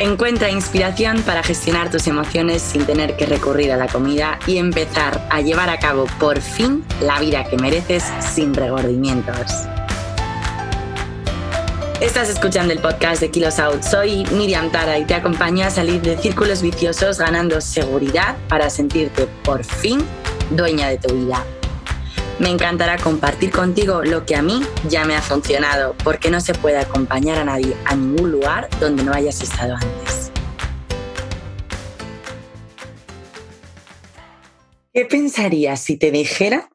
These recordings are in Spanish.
Encuentra inspiración para gestionar tus emociones sin tener que recurrir a la comida y empezar a llevar a cabo por fin la vida que mereces sin regordimientos. Estás escuchando el podcast de Kilos Out. Soy Miriam Tara y te acompaño a salir de círculos viciosos ganando seguridad para sentirte por fin dueña de tu vida. Me encantará compartir contigo lo que a mí ya me ha funcionado, porque no se puede acompañar a nadie a ningún lugar donde no hayas estado antes. ¿Qué pensarías si te dijera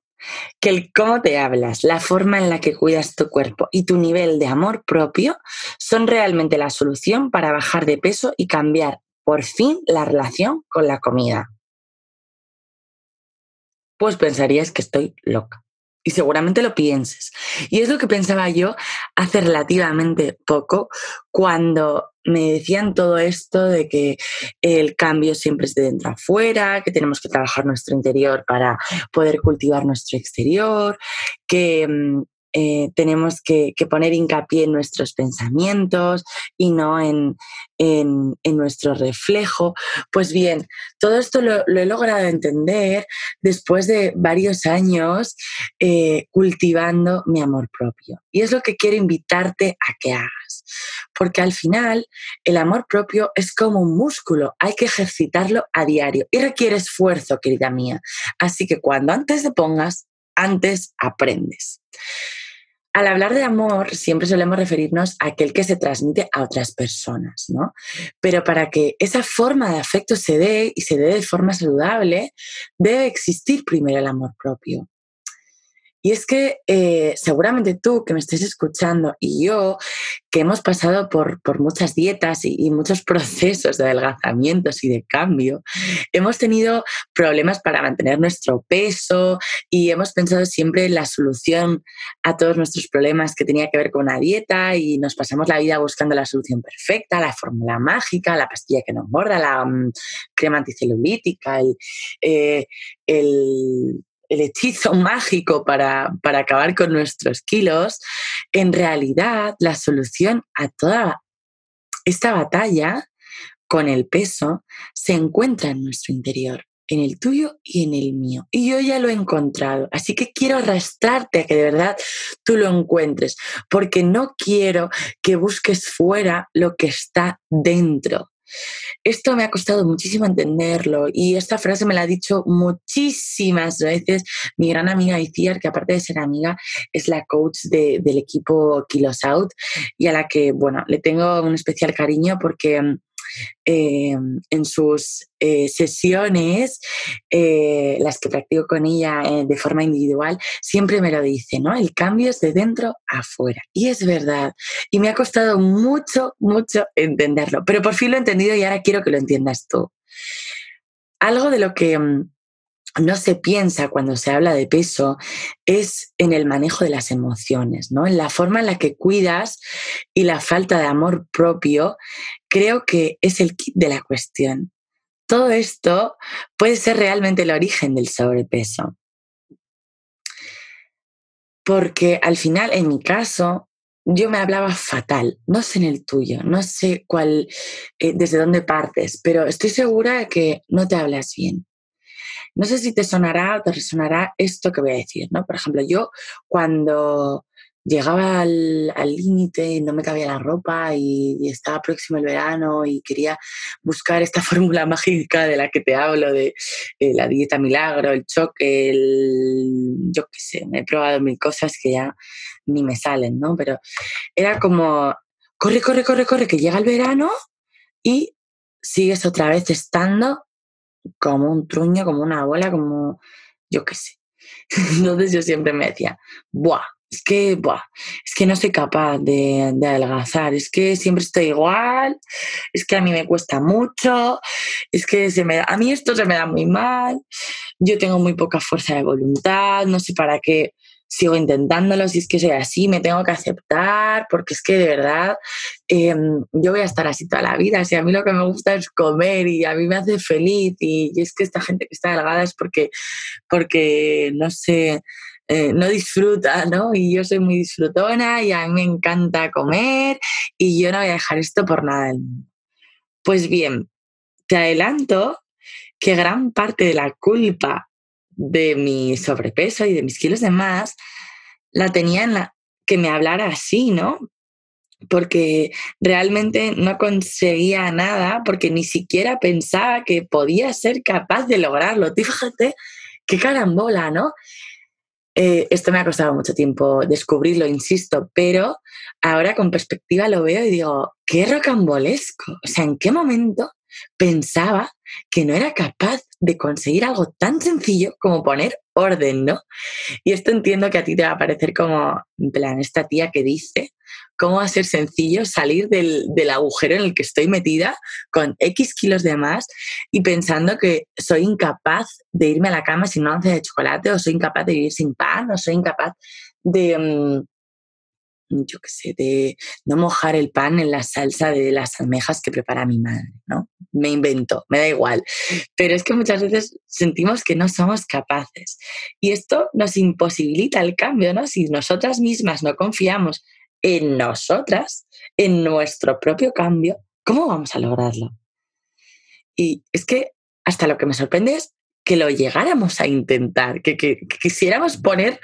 que el cómo te hablas, la forma en la que cuidas tu cuerpo y tu nivel de amor propio son realmente la solución para bajar de peso y cambiar por fin la relación con la comida? Pues pensarías que estoy loca. Y seguramente lo pienses. Y es lo que pensaba yo hace relativamente poco cuando me decían todo esto de que el cambio siempre es de dentro afuera, que tenemos que trabajar nuestro interior para poder cultivar nuestro exterior, que mm, eh, tenemos que, poner hincapié en nuestros pensamientos y no en, nuestro reflejo. Pues bien, todo esto lo, he logrado entender después de varios años eh, cultivando mi amor propio. Y es lo que quiero invitarte a que hagas. Porque al final el amor propio es como un músculo, hay que ejercitarlo a diario y requiere esfuerzo, querida mía. Así que cuando antes te pongas, antes aprendes. Al hablar de amor, siempre solemos referirnos a aquel que se transmite a otras personas, ¿no? Pero para que esa forma de afecto se dé y se dé de forma saludable, debe existir primero el amor propio. Y es que eh, seguramente tú que me estés escuchando y yo que hemos pasado por, muchas dietas y, muchos procesos de adelgazamientos y de cambio, hemos tenido problemas para mantener nuestro peso y hemos pensado siempre en la solución a todos nuestros problemas que tenía que ver con una dieta y nos pasamos la vida buscando la solución perfecta, la fórmula mágica, la pastilla que nos engorda, la mm, crema anticelulítica, el eh, el hechizo mágico para, acabar con nuestros kilos, en realidad la solución a toda esta batalla con el peso se encuentra en nuestro interior, en el tuyo y en el mío. Y yo ya lo he encontrado, así que quiero arrastrarte a que de verdad tú lo encuentres, porque no quiero que busques fuera lo que está dentro. Esto me ha costado muchísimo entenderlo y esta frase me la ha dicho muchísimas veces mi gran amiga Iciar, que aparte de ser amiga, es la coach del equipo Kilos Out y a la que, bueno, le tengo un especial cariño porque eh, en sus eh, sesiones, eh, las que practico con ella de forma individual, siempre me lo dice, ¿no? El cambio es de dentro a afuera. Y es verdad. Y me ha costado mucho, mucho entenderlo. Pero por fin lo he entendido y ahora quiero que lo entiendas tú. Algo de lo que mm, no se piensa cuando se habla de peso es en el manejo de las emociones, ¿no? En la forma en la que cuidas y la falta de amor propio, creo que es el kit de la cuestión. Todo esto puede ser realmente el origen del sobrepeso. Porque al final, en mi caso, yo me hablaba fatal, no sé en el tuyo, no sé cuál, eh, desde dónde partes, pero estoy segura de que no te hablas bien no sé si te sonará o te resonará esto que voy a decir, ¿no? Por ejemplo, yo cuando llegaba al límite, no me cabía la ropa y, estaba próximo el verano y quería buscar esta fórmula mágica de la que te hablo, de eh, la dieta milagro, el choque, el, yo qué sé, me he probado mil cosas que ya ni me salen, ¿no? Pero era como, corre, corre, corre, corre, que llega el verano y sigues otra vez estando como un truño, como una abuela, como yo qué sé. Entonces yo siempre me decía, ¡buah! Es que, buah, es que no soy capaz de, de, adelgazar, es que siempre estoy igual, es que a mí me cuesta mucho, es que se me a mí esto se me da muy mal, yo tengo muy poca fuerza de voluntad, no sé para qué sigo intentándolo, si es que soy así, me tengo que aceptar, porque es que de verdad em, yo voy a estar así toda la vida, si a mí lo que me gusta es comer y a mí me hace feliz y, es que esta gente que está delgada es porque, porque no sé, eh, no disfruta, ¿no? Y yo soy muy disfrutona y a mí me encanta comer y yo no voy a dejar esto por nada del mundo. Pues bien, te adelanto que gran parte de la culpa de mi sobrepeso y de mis kilos de más la tenía en la que me hablara así, ¿no? Porque realmente no conseguía nada, porque ni siquiera pensaba que podía ser capaz de lograrlo. Fíjate qué carambola, ¿no? Eh, esto me ha costado mucho tiempo descubrirlo, insisto, pero ahora con perspectiva lo veo y digo, qué rocambolesco. O sea, ¿en qué momento pensaba que no era capaz de conseguir algo tan sencillo como poner orden, ¿no? Y esto entiendo que a ti te va a parecer como, en plan, esta tía que dice, ¿cómo va a ser sencillo salir del, del agujero en el que estoy metida con X kilos de más y pensando que soy incapaz de irme a la cama sin una once de chocolate o soy incapaz de vivir sin pan o soy incapaz de... Mm, yo qué sé, de no mojar el pan en la salsa de las almejas que prepara mi madre, ¿no? Me invento, me da igual. Pero es que muchas veces sentimos que no somos capaces. Y esto nos imposibilita el cambio, ¿no? Si nosotras mismas no confiamos en nosotras, en nuestro propio cambio, ¿cómo vamos a lograrlo? Y es que hasta lo que me sorprende es que lo llegáramos a intentar, que, quisiéramos poner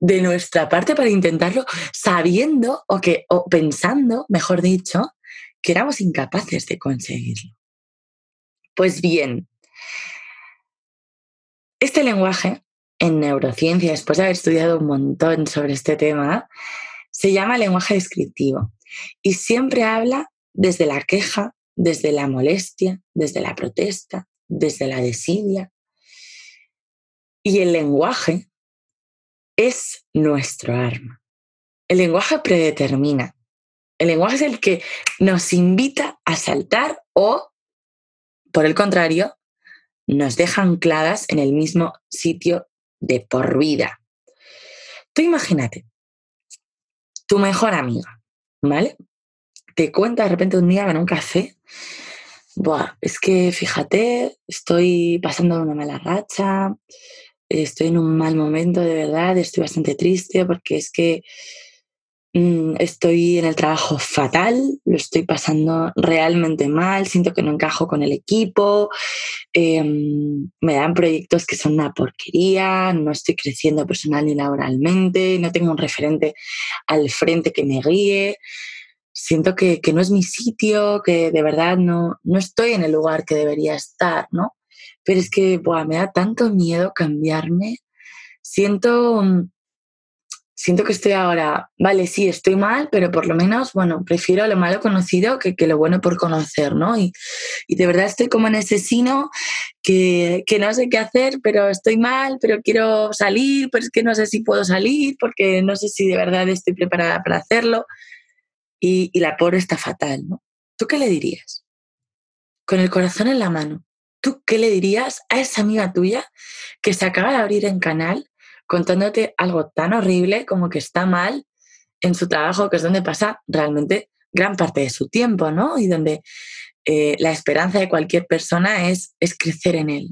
de nuestra parte para intentarlo, sabiendo o, que, o pensando, mejor dicho, que éramos incapaces de conseguirlo. Pues bien, este lenguaje en neurociencia, después de haber estudiado un montón sobre este tema, se llama lenguaje descriptivo y siempre habla desde la queja, desde la molestia, desde la protesta, desde la desidia, y el lenguaje es nuestro arma. El lenguaje predetermina. El lenguaje es el que nos invita a saltar o, por el contrario, nos deja ancladas en el mismo sitio de por vida. Tú imagínate, tu mejor amiga, ¿vale? Te cuenta de repente un día en un café, Buah, es que fíjate, estoy pasando una mala racha, estoy en un mal momento de verdad, estoy bastante triste porque es que mm, estoy en el trabajo fatal, lo estoy pasando realmente mal, siento que no encajo con el equipo, em, me dan proyectos que son una porquería, no estoy creciendo personal ni laboralmente, no tengo un referente al frente que me guíe. Siento que, que no es mi sitio, que de verdad no, no estoy en el lugar que debería estar, ¿no? Pero es que me da tanto miedo cambiarme. Siento, mm, siento que estoy ahora, vale, sí, estoy mal, pero por lo menos, bueno, prefiero lo malo conocido que, lo bueno por conocer, ¿no? Y, de verdad estoy como en ese sino que, no sé qué hacer, pero estoy mal, pero quiero salir, pero es que no sé si puedo salir, porque no sé si de verdad estoy preparada para hacerlo. Y, y la pobre está fatal, ¿no? ¿Tú qué le dirías? Con el corazón en la mano. ¿Tú qué le dirías a esa amiga tuya que se acaba de abrir en canal contándote algo tan horrible como que está mal en su trabajo, que es donde pasa realmente gran parte de su tiempo, ¿no? Y donde eh, la esperanza de cualquier persona es, es crecer en él.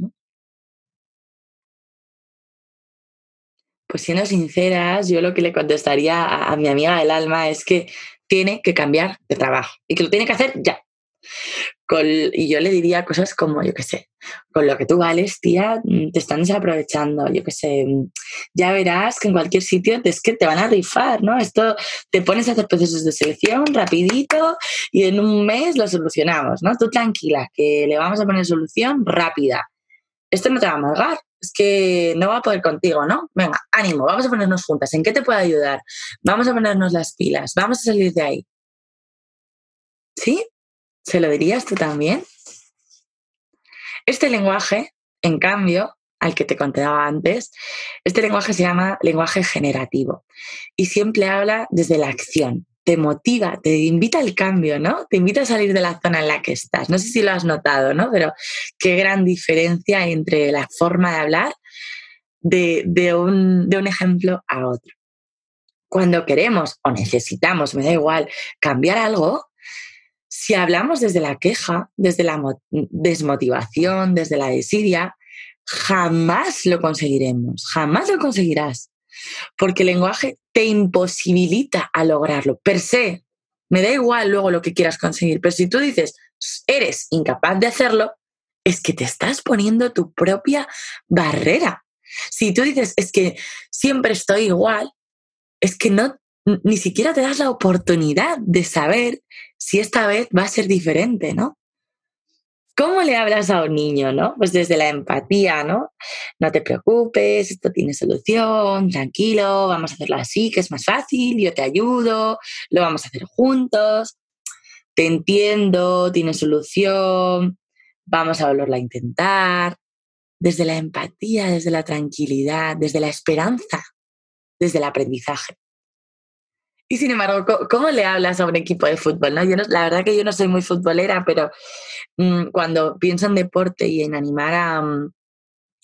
Pues siendo sinceras, yo lo que le contestaría a mi amiga del alma es que tiene que cambiar de trabajo y que lo tiene que hacer ya y yo le diría cosas como, yo qué sé, con lo que tú vales, tía, mm, te están desaprovechando, yo qué sé, mm, ya verás que en cualquier sitio es que te van a rifar, ¿no? Esto te pones a hacer procesos de selección rapidito y en un mes lo solucionamos, ¿no? Tú tranquila, que le vamos a poner solución rápida. Esto no te va a amargar, es que no va a poder contigo, ¿no? Venga, ánimo, vamos a ponernos juntas. ¿En qué te puedo ayudar? Vamos a ponernos las pilas, vamos a salir de ahí. ¿Sí? ¿Se lo dirías tú también? Este lenguaje, en cambio, al que te contaba antes, este lenguaje se llama lenguaje generativo y siempre habla desde la acción, te motiva, te invita al cambio, ¿no? Te invita a salir de la zona en la que estás. No sé si lo has notado, ¿no? Pero qué gran diferencia entre la forma de hablar de, un, de un ejemplo a otro. Cuando queremos o necesitamos, me da igual, cambiar algo, si hablamos desde la queja, desde la desmotivación, desde la desidia, jamás lo conseguiremos, jamás lo conseguirás, porque el lenguaje te imposibilita a lograrlo, per se. Me da igual luego lo que quieras conseguir, pero si tú dices, eres incapaz de hacerlo, es que te estás poniendo tu propia barrera. Si tú dices, es que siempre estoy igual, es que no, ni siquiera te das la oportunidad de saber si esta vez va a ser diferente, ¿no? ¿Cómo le hablas a un niño, no? Pues desde la empatía, ¿no? No te preocupes, esto tiene solución, tranquilo, vamos a hacerlo así, que es más fácil, yo te ayudo, lo vamos a hacer juntos, te entiendo, tiene solución, vamos a volverlo a intentar. Desde la empatía, desde la tranquilidad, desde la esperanza, desde el aprendizaje. Y sin embargo, ¿cómo, le hablas a un equipo de fútbol? ¿no? Yo la verdad que yo no soy muy futbolera, pero mm, cuando pienso en deporte y en animar mm,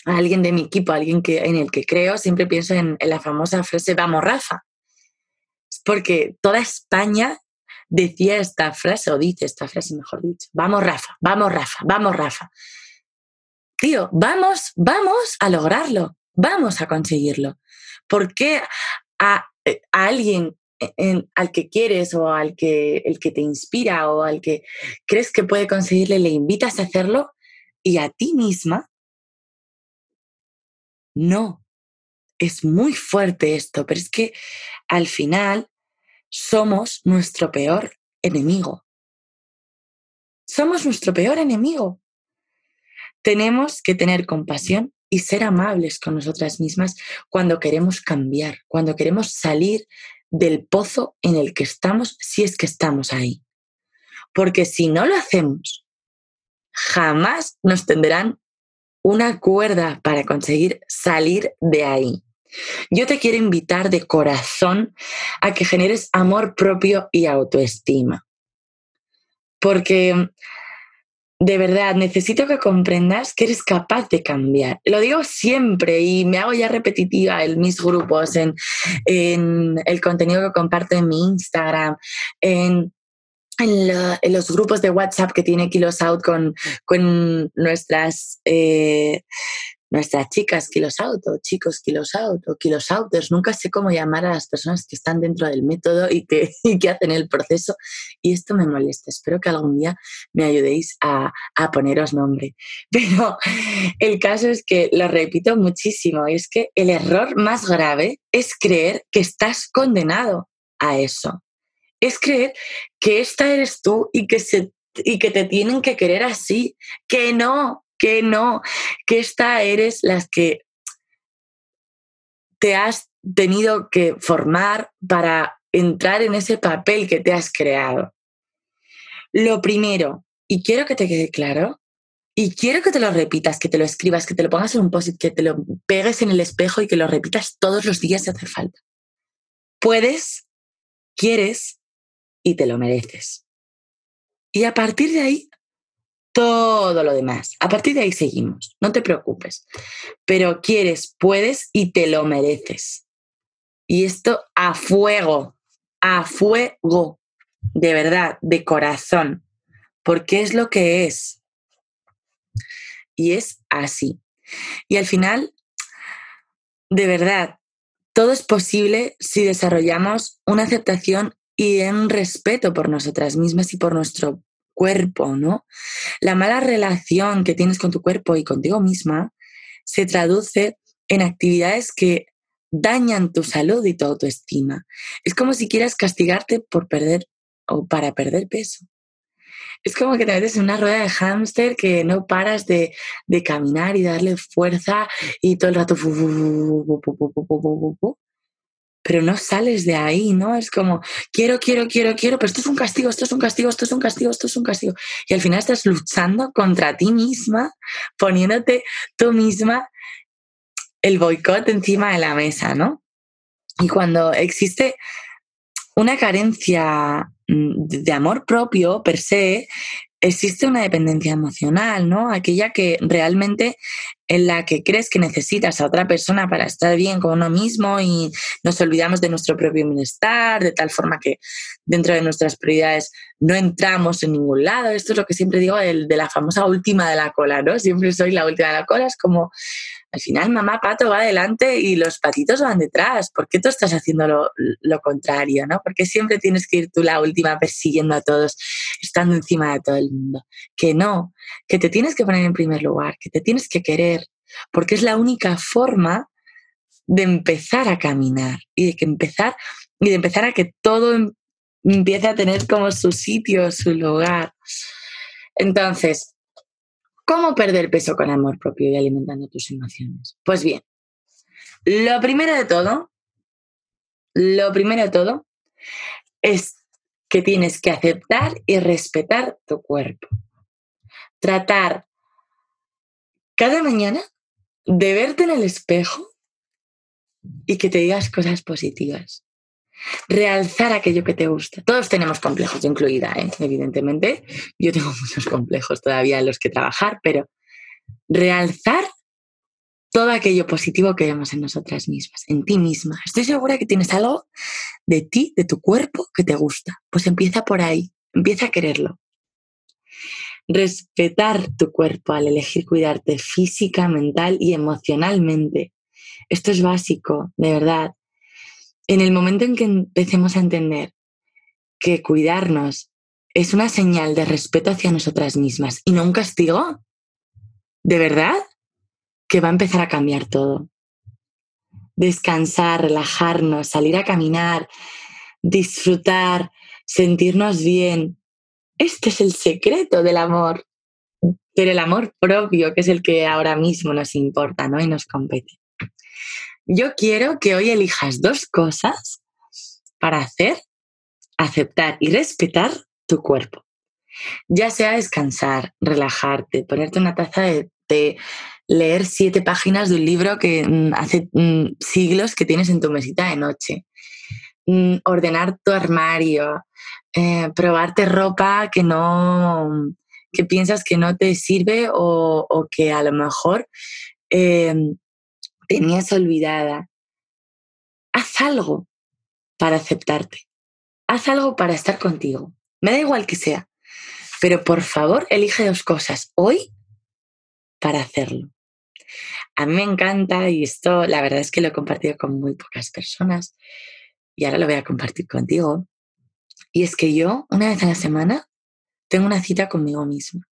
a, alguien de mi equipo, a alguien que, en el que creo, siempre pienso en, la famosa frase Vamos Rafa. Porque toda España decía esta frase, o dice esta frase, mejor dicho, Vamos Rafa, vamos Rafa, vamos Rafa. Tío, vamos, vamos a lograrlo, vamos a conseguirlo. ¿Por qué a, a alguien al que quieres o al que, el que te inspira o al que crees que puede conseguirle, le invitas a hacerlo y a ti misma, no. Es muy fuerte esto, pero es que al final somos nuestro peor enemigo. Somos nuestro peor enemigo. Tenemos que tener compasión y ser amables con nosotras mismas cuando queremos cambiar, cuando queremos salir del pozo en el que estamos si es que estamos ahí. Porque si no lo hacemos, jamás nos tendrán una cuerda para conseguir salir de ahí. Yo te quiero invitar de corazón a que generes amor propio y autoestima. Porque de verdad, necesito que comprendas que eres capaz de cambiar. Lo digo siempre y me hago ya repetitiva en mis grupos, en, el contenido que comparto en mi Instagram, en, los grupos de WhatsApp que tiene Kilos Out con, con nuestras eh, nuestras chicas kilos auto, chicos kilos auto, kilos outers, nunca sé cómo llamar a las personas que están dentro del método y que, que hacen el proceso y esto me molesta. Espero que algún día me ayudéis a, a poneros nombre. Pero el caso es que lo repito muchísimo, es que el error más grave es creer que estás condenado a eso. Es creer que esta eres tú y que, se, y que te tienen que querer así, que no, que no, que esta eres las que te has tenido que formar para entrar en ese papel que te has creado. Lo primero, y quiero que te quede claro, y quiero que te lo repitas, que te lo escribas, que te lo pongas en un post que te lo pegues en el espejo y que lo repitas todos los días si hace falta. Puedes, quieres y te lo mereces. Y a partir de ahí, todo lo demás. A partir de ahí seguimos, no te preocupes. Pero quieres, puedes y te lo mereces. Y esto a fuego, a fuego, de verdad, de corazón, porque es lo que es. Y es así. Y al final, de verdad, todo es posible si desarrollamos una aceptación y un respeto por nosotras mismas y por nuestro cuerpo, ¿no? La mala relación que tienes con tu cuerpo y contigo misma se traduce en actividades que dañan tu salud y tu autoestima. Es como si quieras castigarte por perder o para perder peso. Es como que te metes en una rueda de hámster que no paras de, de caminar y darle fuerza y todo el rato pero no sales de ahí, ¿no? Es como, quiero, quiero, quiero, quiero, pero esto es un castigo, esto es un castigo, esto es un castigo, esto es un castigo. Y al final estás luchando contra ti misma, poniéndote tú misma el boicot encima de la mesa, ¿no? Y cuando existe una carencia mm, de amor propio per se, existe una dependencia emocional, ¿no? Aquella que realmente en la que crees que necesitas a otra persona para estar bien con uno mismo y nos olvidamos de nuestro propio bienestar, de tal forma que dentro de nuestras prioridades no entramos en ningún lado. Esto es lo que siempre digo de, la famosa última de la cola, ¿no? Siempre soy la última de la cola, es como Al final, mamá pato va adelante y los patitos van detrás. ¿Por qué tú estás haciendo lo, contrario? ¿no? Porque siempre tienes que ir tú la última persiguiendo a todos, estando encima de todo el mundo. Que no, que te tienes que poner en primer lugar, que te tienes que querer, porque es la única forma de empezar a caminar y de que empezar y de empezar a que todo em, empiece a tener como su sitio, su lugar. Entonces, ¿cómo perder peso con amor propio y alimentando tus emociones? Pues bien, lo primero de todo, lo primero de todo es que tienes que aceptar y respetar tu cuerpo. Tratar cada mañana de verte en el espejo y que te digas cosas positivas. Realzar aquello que te gusta. Todos tenemos complejos, incluida, ¿eh? evidentemente. Yo tengo muchos complejos todavía en los que trabajar, pero realzar todo aquello positivo que vemos en nosotras mismas, en ti misma. Estoy segura que tienes algo de ti, de tu cuerpo, que te gusta. Pues empieza por ahí, empieza a quererlo. Respetar tu cuerpo al elegir cuidarte física, mental y emocionalmente esto es básico, de verdad. En el momento en que empecemos a entender que cuidarnos es una señal de respeto hacia nosotras mismas y no un castigo, de verdad, que va a empezar a cambiar todo. Descansar, relajarnos, salir a caminar, disfrutar, sentirnos bien. Este es el secreto del amor, pero el amor propio, que es el que ahora mismo nos importa ¿no? y nos compete. Yo quiero que hoy elijas dos cosas para hacer, aceptar y respetar tu cuerpo. Ya sea descansar, relajarte, ponerte una taza de té, leer siete páginas de un libro que mm, hace mm, siglos que tienes en tu mesita de noche, mm, ordenar tu armario, eh, probarte ropa que no que piensas que no te sirve o, que a lo mejor eh, tenías olvidada, haz algo para aceptarte. Haz algo para estar contigo. Me da igual que sea. Pero por favor, elige dos cosas hoy para hacerlo. A mí me encanta y esto la verdad es que lo he compartido con muy pocas personas y ahora lo voy a compartir contigo. Y es que yo, una vez a la semana, tengo una cita conmigo misma.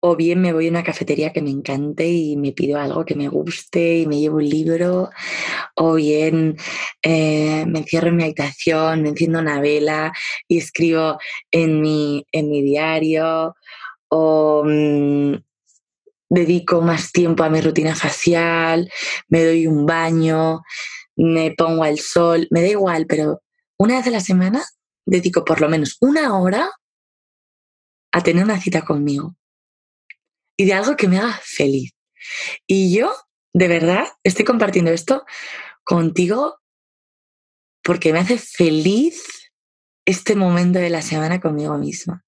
O bien me voy a una cafetería que me encante y me pido algo que me guste y me llevo un libro, o bien eh, me encierro en mi habitación, me enciendo una vela y escribo en mi, en mi diario, o mm, dedico más tiempo a mi rutina facial, me doy un baño, me pongo al sol, me da igual, pero una vez a la semana dedico por lo menos una hora a tener una cita conmigo y de algo que me haga feliz. Y yo, de verdad, estoy compartiendo esto contigo porque me hace feliz este momento de la semana conmigo misma.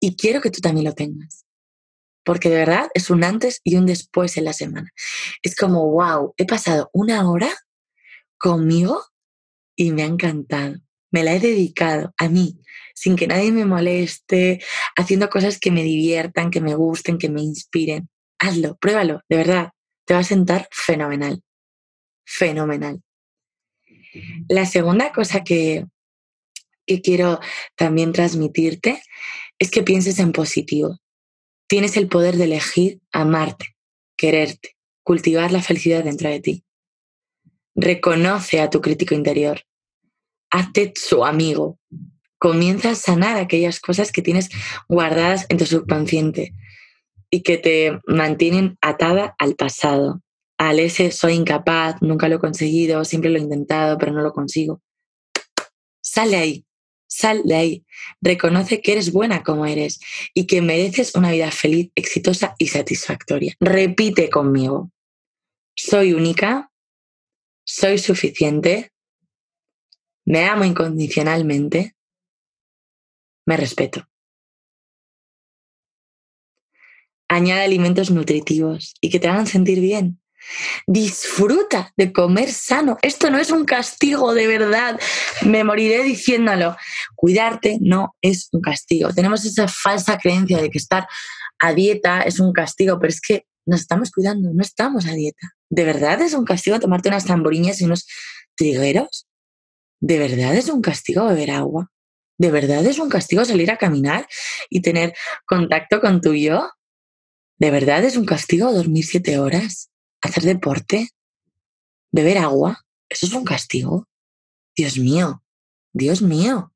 Y quiero que tú también lo tengas. Porque de verdad es un antes y un después en la semana. Es como, wow, he pasado una hora conmigo y me ha encantado. Me la he dedicado a mí, sin que nadie me moleste, haciendo cosas que me diviertan, que me gusten, que me inspiren. Hazlo, pruébalo, de verdad. Te va a sentar fenomenal. Fenomenal. La segunda cosa que, que quiero también transmitirte es que pienses en positivo. Tienes el poder de elegir amarte, quererte, cultivar la felicidad dentro de ti. Reconoce a tu crítico interior. Hazte su amigo comienza a sanar aquellas cosas que tienes guardadas en tu subconsciente y que te mantienen atada al pasado, al ese soy incapaz, nunca lo he conseguido, siempre lo he intentado, pero no lo consigo. Sal de ahí, sal de ahí. Reconoce que eres buena como eres y que mereces una vida feliz, exitosa y satisfactoria. Repite conmigo. Soy única, soy suficiente, me amo incondicionalmente, me respeto. Añade alimentos nutritivos y que te hagan sentir bien. Disfruta de comer sano. Esto no es un castigo, de verdad. Me moriré diciéndolo. Cuidarte no es un castigo. Tenemos esa falsa creencia de que estar a dieta es un castigo, pero es que nos estamos cuidando, no estamos a dieta. ¿De verdad es un castigo tomarte unas tamboriñas y unos trigueros? ¿De verdad es un castigo beber agua? ¿De verdad es un castigo salir a caminar y tener contacto con tu yo? ¿De verdad es un castigo dormir siete horas? ¿Hacer deporte? ¿Beber agua? ¿Eso es un castigo? Dios mío, Dios mío.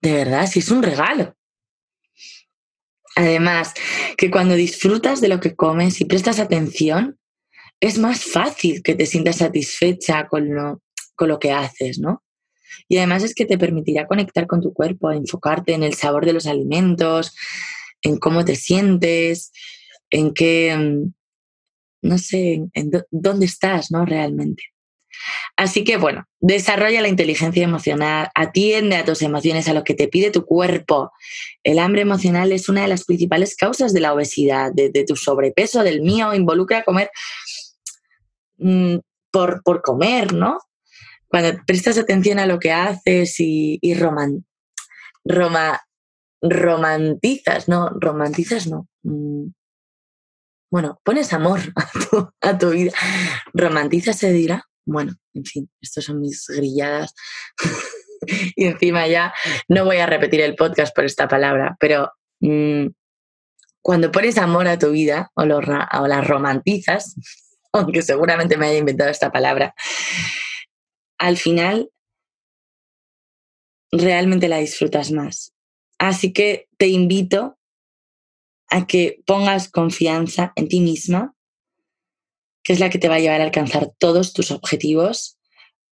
De verdad, si es un regalo. Además, que cuando disfrutas de lo que comes y prestas atención, es más fácil que te sientas satisfecha con lo, con lo que haces, ¿no? Y además es que te permitirá conectar con tu cuerpo, enfocarte en el sabor de los alimentos, en cómo te sientes, en qué, mm, no sé, en dónde estás, ¿no? Realmente. Así que bueno, desarrolla la inteligencia emocional, atiende a tus emociones, a lo que te pide tu cuerpo. El hambre emocional es una de las principales causas de la obesidad, de, tu sobrepeso, del mío, involucra comer mm, por, comer, ¿no? Cuando prestas atención a lo que haces y, romantizas, no, romantizas no. Mm, bueno, pones amor a tu, vida. Romantiza se dirá. Bueno, en fin, estas son mis grilladas. y encima ya no voy a repetir el podcast por esta palabra, pero mm, cuando pones amor a tu vida o, lo, o la romantizas, aunque seguramente me haya inventado esta palabra, al final realmente la disfrutas más. Así que te invito a que pongas confianza en ti misma, que es la que te va a llevar a alcanzar todos tus objetivos.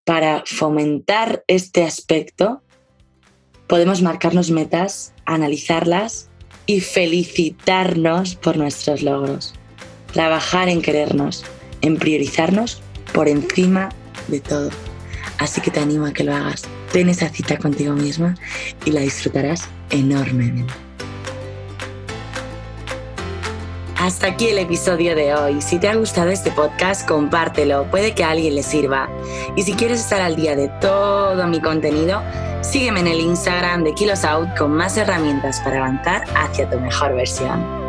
Para fomentar este aspecto, podemos marcarnos metas, analizarlas y felicitarnos por nuestros logros. Trabajar en querernos, en priorizarnos por encima de todo. Así que te animo a que lo hagas. Ten esa cita contigo misma y la disfrutarás enormemente. Hasta aquí el episodio de hoy. Si te ha gustado este podcast, compártelo, puede que a alguien le sirva. Y si quieres estar al día de todo mi contenido, sígueme en el Instagram de Kilos Out con más herramientas para avanzar hacia tu mejor versión.